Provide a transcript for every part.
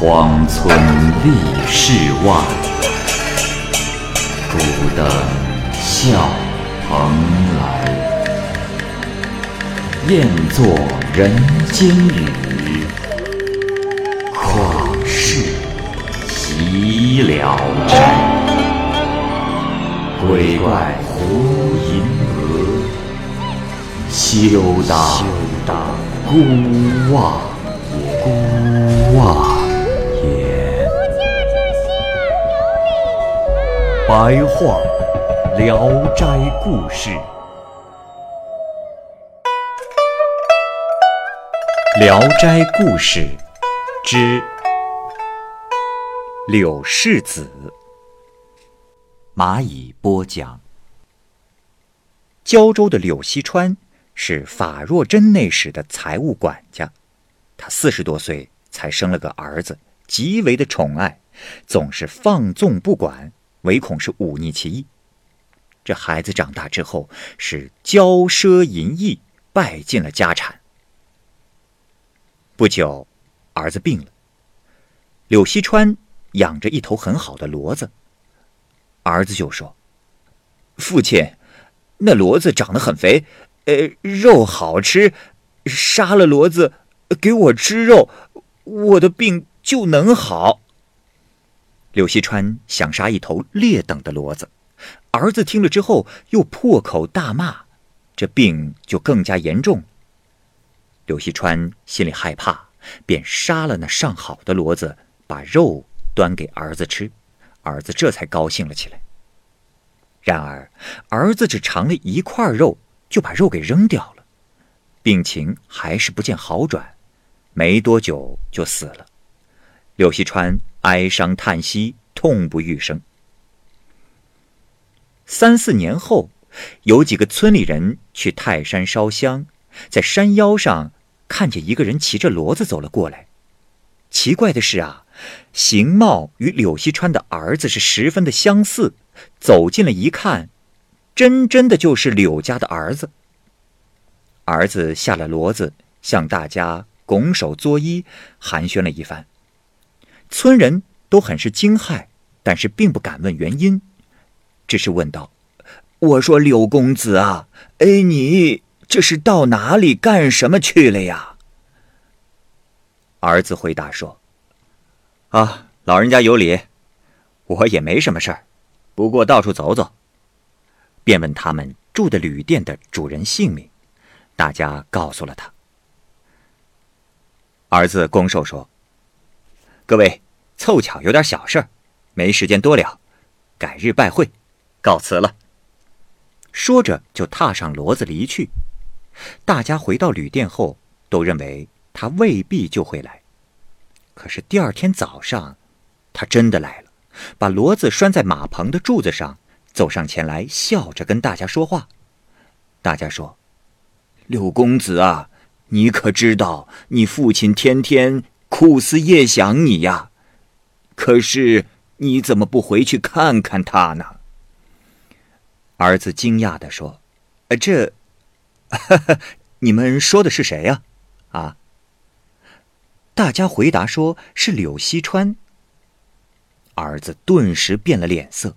荒村立世外，孤灯笑蓬莱。雁作人间雨，旷世岂了斋。鬼怪胡银娥，休当孤望。孤望白话《聊斋故事》，《聊斋故事》之柳世子。蚂蚁播讲。胶州的柳溪川是法若真内史的财务管家，他四十多岁才生了个儿子，极为的宠爱，总是放纵不管，唯恐是忤逆其意。这孩子长大之后是骄奢淫逸，败尽了家产。不久，儿子病了，柳溪川养着一头很好的骡子。儿子就说：“父亲，那骡子长得很肥，呃，肉好吃，杀了骡子给我吃肉，我的病就能好。”柳溪川想杀一头劣等的骡子，儿子听了之后又破口大骂，这病就更加严重。柳溪川心里害怕，便杀了那上好的骡子，把肉端给儿子吃。儿子这才高兴了起来。然而，儿子只尝了一块肉，就把肉给扔掉了，病情还是不见好转，没多久就死了。柳溪川哀伤叹息，痛不欲生。三四年后，有几个村里人去泰山烧香，在山腰上看见一个人骑着骡子走了过来。奇怪的是啊。形貌与柳溪川的儿子是十分的相似，走近了一看，真真的就是柳家的儿子。儿子下了骡子，向大家拱手作揖，寒暄了一番。村人都很是惊骇，但是并不敢问原因，只是问道：“我说柳公子啊，哎，你这是到哪里干什么去了呀？”儿子回答说。啊，老人家有礼，我也没什么事儿，不过到处走走。便问他们住的旅店的主人姓名，大家告诉了他。儿子拱手说：“各位，凑巧有点小事儿，没时间多聊，改日拜会，告辞了。”说着就踏上骡子离去。大家回到旅店后，都认为他未必就会来。可是第二天早上，他真的来了，把骡子拴在马棚的柱子上，走上前来，笑着跟大家说话。大家说：“柳公子啊，你可知道你父亲天天苦思夜想你呀？可是你怎么不回去看看他呢？”儿子惊讶的说：“呃，这，你们说的是谁呀？啊？”大家回答说是柳溪川。儿子顿时变了脸色，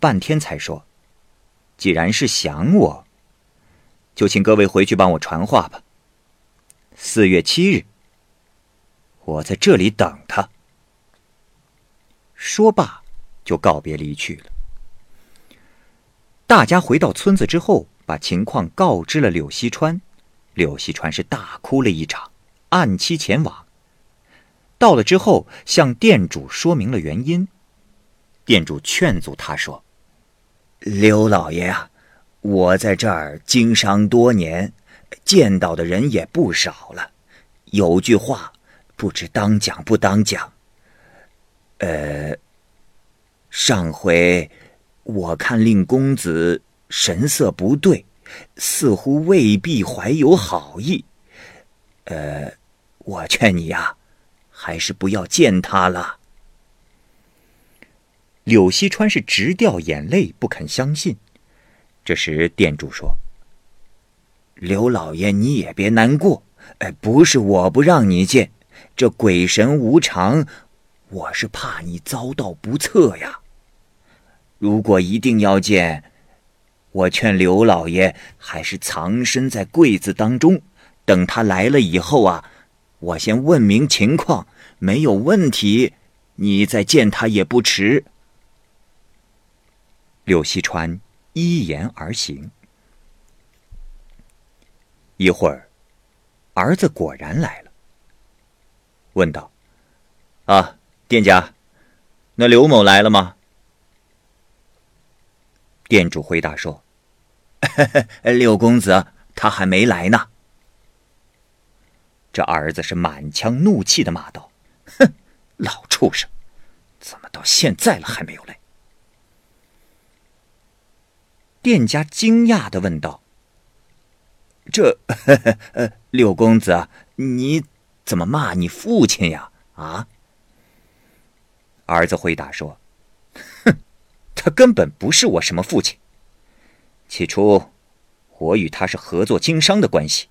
半天才说：“既然是想我，就请各位回去帮我传话吧。四月七日，我在这里等他。”说罢，就告别离去了。大家回到村子之后，把情况告知了柳溪川。柳溪川是大哭了一场，按期前往。到了之后，向店主说明了原因。店主劝阻他说：“刘老爷啊，我在这儿经商多年，见到的人也不少了。有句话，不知当讲不当讲。呃，上回我看令公子神色不对，似乎未必怀有好意。呃，我劝你呀。”还是不要见他了。柳溪川是直掉眼泪，不肯相信。这时店主说：“刘老爷，你也别难过，哎，不是我不让你见，这鬼神无常，我是怕你遭到不测呀。如果一定要见，我劝刘老爷还是藏身在柜子当中，等他来了以后啊，我先问明情况，没有问题，你再见他也不迟。柳溪川依言而行。一会儿，儿子果然来了，问道：“啊，店家，那刘某来了吗？”店主回答说：“ 六公子，他还没来呢。”这儿子是满腔怒气的骂道：“哼，老畜生，怎么到现在了还没有来？”店家惊讶的问道。这，呃，六公子，你怎么骂你父亲呀？啊？儿子回答说：“哼，他根本不是我什么父亲。起初，我与他是合作经商的关系，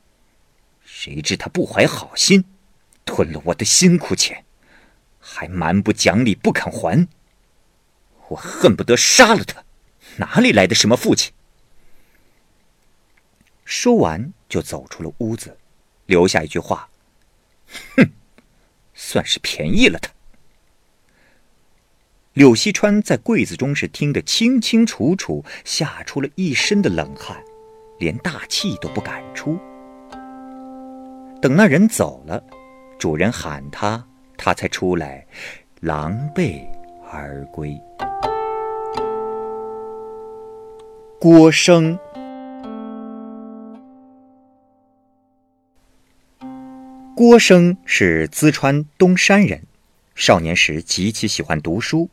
谁知他不怀好心，吞了我的辛苦钱，还蛮不讲理，不肯还。我恨不得杀了他，哪里来的什么父亲？”说完，就走出了屋子，留下一句话：“哼，算是便宜了他。”柳溪川在柜子中是听得清清楚楚，吓出了一身的冷汗，连大气都不敢出。等那人走了，主人喊他，他才出来，狼狈而归。郭生。郭生是淄川东山人，少年时极其喜欢读书，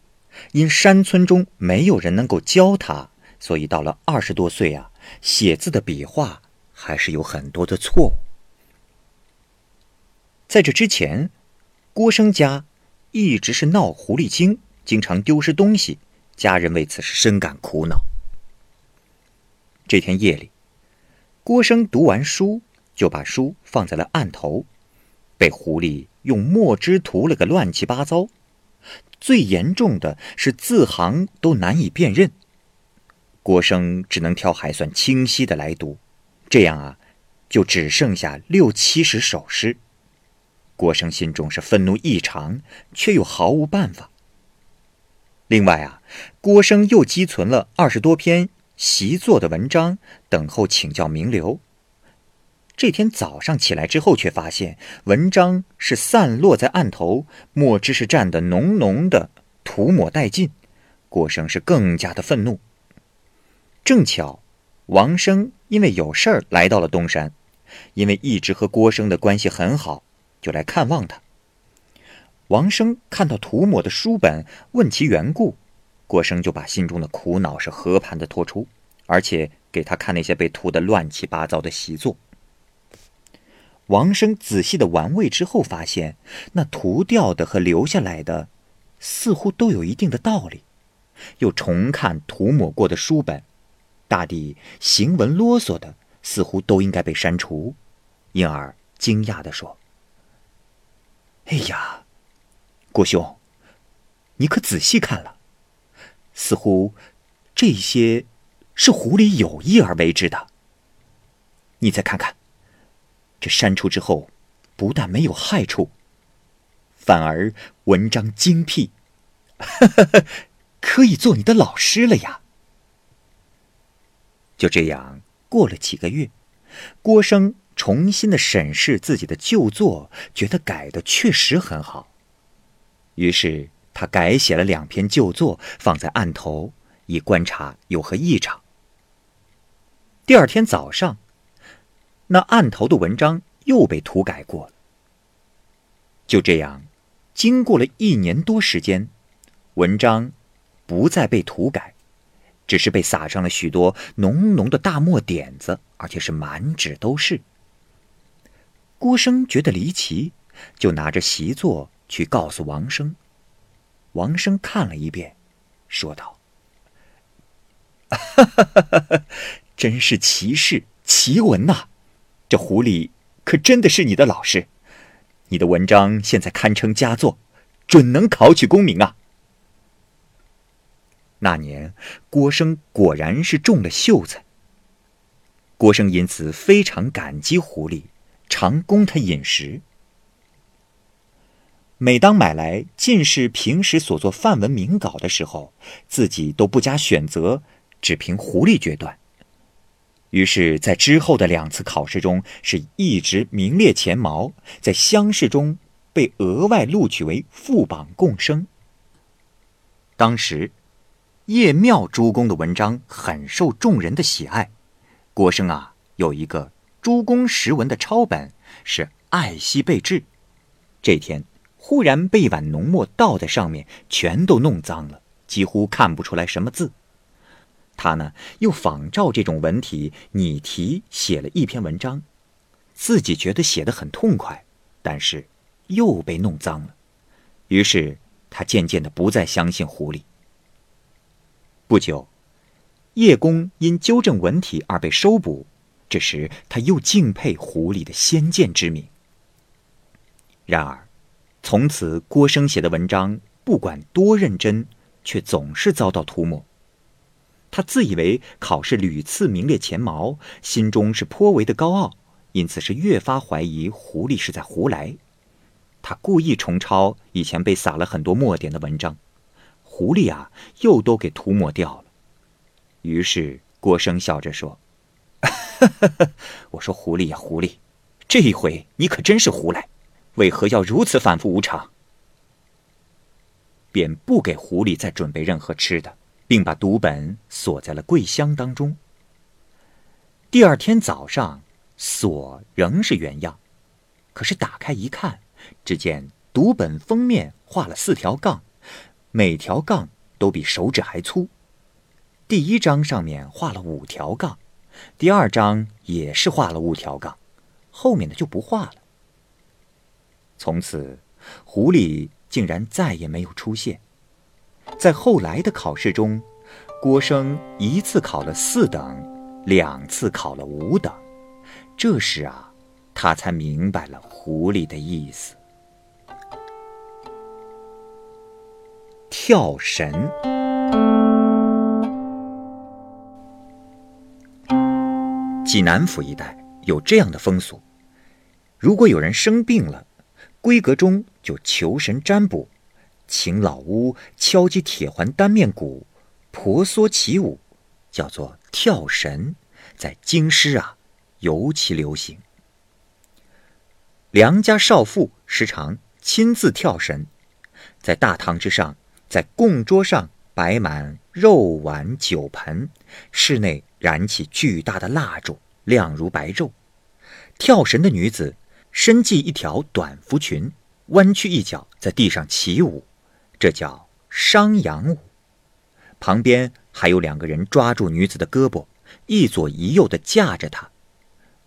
因山村中没有人能够教他，所以到了二十多岁啊，写字的笔画还是有很多的错误。在这之前，郭生家一直是闹狐狸精，经常丢失东西，家人为此是深感苦恼。这天夜里，郭生读完书，就把书放在了案头。被狐狸用墨汁涂了个乱七八糟，最严重的是字行都难以辨认。郭生只能挑还算清晰的来读，这样啊，就只剩下六七十首诗。郭生心中是愤怒异常，却又毫无办法。另外啊，郭生又积存了二十多篇习作的文章，等候请教名流。这天早上起来之后，却发现文章是散落在案头，墨汁是蘸得浓浓的，涂抹殆尽。郭生是更加的愤怒。正巧，王生因为有事儿来到了东山，因为一直和郭生的关系很好，就来看望他。王生看到涂抹的书本，问其缘故，郭生就把心中的苦恼是和盘的托出，而且给他看那些被涂得乱七八糟的习作。王生仔细的玩味之后，发现那涂掉的和留下来的，似乎都有一定的道理。又重看涂抹过的书本，大抵行文啰嗦的，似乎都应该被删除。因而惊讶的说：“哎呀，郭兄，你可仔细看了？似乎这些是狐狸有意而为之的。你再看看。”这删除之后，不但没有害处，反而文章精辟，可以做你的老师了呀！就这样过了几个月，郭生重新的审视自己的旧作，觉得改的确实很好。于是他改写了两篇旧作，放在案头，以观察有何异常。第二天早上。那案头的文章又被涂改过了。就这样，经过了一年多时间，文章不再被涂改，只是被撒上了许多浓浓的大墨点子，而且是满纸都是。郭生觉得离奇，就拿着习作去告诉王生。王生看了一遍，说道：“，真是奇事奇闻呐！”这狐狸可真的是你的老师，你的文章现在堪称佳作，准能考取功名啊！”那年，郭生果然是中了秀才。郭生因此非常感激狐狸，常供他饮食。每当买来进士平时所做范文名稿的时候，自己都不加选择，只凭狐狸决断。于是，在之后的两次考试中，是一直名列前茅，在乡试中被额外录取为副榜贡生。当时，叶庙诸公的文章很受众人的喜爱。郭生啊，有一个诸公识文的抄本，是爱惜备至。这天忽然被碗浓墨倒在上面，全都弄脏了，几乎看不出来什么字。他呢，又仿照这种文体拟题写了一篇文章，自己觉得写得很痛快，但是又被弄脏了。于是他渐渐的不再相信狐狸。不久。叶公因纠正文体而被收捕，这时他又敬佩狐狸的先见之明。然而，从此郭生写的文章不管多认真，却总是遭到涂抹。他自以为考试屡次名列前茅，心中是颇为的高傲，因此是越发怀疑狐狸是在胡来。他故意重抄以前被撒了很多墨点的文章，狐狸啊，又都给涂抹掉了。于是郭生笑着说：“我说狐狸呀，狐狸，这一回你可真是胡来，为何要如此反复无常？”便不给狐狸再准备任何吃的，并把读本锁在了柜箱当中。第二天早上，锁仍是原样，可是打开一看，只见读本封面画了四条杠，每条杠都比手指还粗。第一章上面画了五条杠，第二章也是画了五条杠，后面的就不画了。从此，狐狸竟然再也没有出现。在后来的考试中，郭生一次考了四等，两次考了五等。这时啊，他才明白了狐狸的意思。跳神。济南府一带有这样的风俗：如果有人生病了，闺阁中就求神占卜，请老巫敲击铁环单面鼓，婆娑起舞，叫做跳神，在京师啊尤其流行。梁家少妇时常亲自跳神，在大堂之上，在供桌上摆满肉碗酒盆，室内燃起巨大的蜡烛。亮如白昼，跳神的女子身系一条短服裙，弯曲一脚在地上起舞，这叫商阳舞。旁边还有两个人抓住女子的胳膊，一左一右的架着她。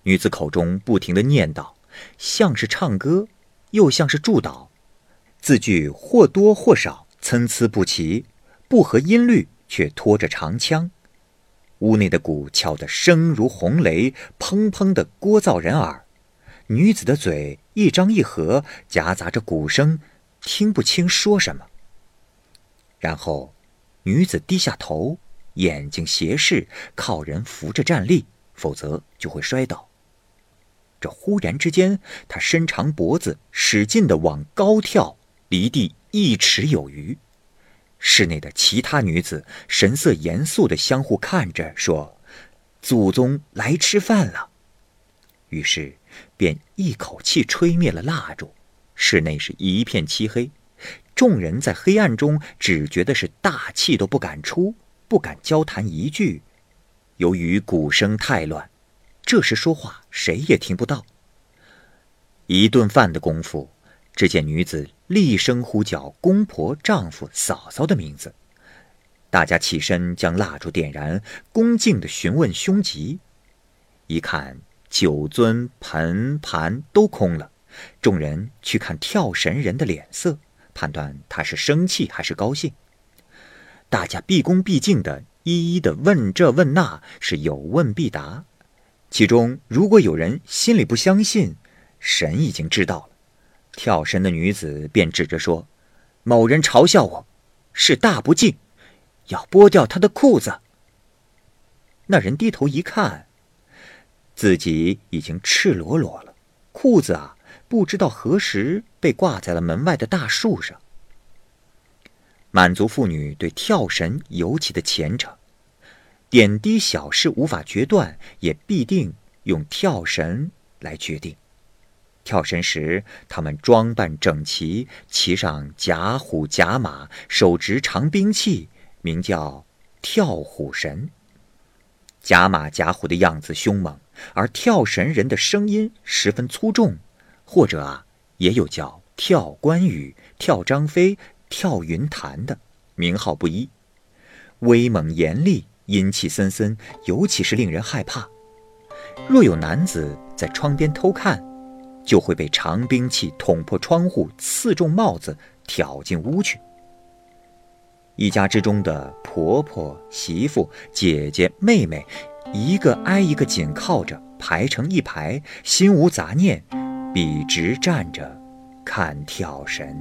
女子口中不停的念叨，像是唱歌，又像是祝祷，字句或多或少参差不齐，不合音律，却拖着长腔。屋内的鼓敲得声如洪雷，砰砰的聒噪人耳。女子的嘴一张一合，夹杂着鼓声，听不清说什么。然后，女子低下头，眼睛斜视，靠人扶着站立，否则就会摔倒。这忽然之间，她伸长脖子，使劲的往高跳，离地一尺有余。室内的其他女子神色严肃的相互看着，说：“祖宗来吃饭了。”于是便一口气吹灭了蜡烛，室内是一片漆黑。众人在黑暗中只觉得是大气都不敢出，不敢交谈一句。由于鼓声太乱，这时说话谁也听不到。一顿饭的功夫。只见女子厉声呼叫公婆、丈夫、嫂嫂的名字，大家起身将蜡烛点燃，恭敬地询问凶吉。一看酒樽、盆盘都空了，众人去看跳神人的脸色，判断他是生气还是高兴。大家毕恭毕敬的一一的问这问那，是有问必答。其中如果有人心里不相信，神已经知道了。跳神的女子便指着说：“某人嘲笑我，是大不敬，要剥掉他的裤子。”那人低头一看，自己已经赤裸裸了，裤子啊，不知道何时被挂在了门外的大树上。满族妇女对跳神尤其的虔诚，点滴小事无法决断，也必定用跳神来决定。跳神时，他们装扮整齐，骑上甲虎甲马，手执长兵器，名叫跳虎神。甲马甲虎的样子凶猛，而跳神人的声音十分粗重，或者啊，也有叫跳关羽、跳张飞、跳云谭的名号不一，威猛严厉，阴气森森，尤其是令人害怕。若有男子在窗边偷看，就会被长兵器捅破窗户，刺中帽子，挑进屋去。一家之中的婆婆、媳妇、姐姐、妹妹，一个挨一个紧靠着，排成一排，心无杂念，笔直站着，看跳神。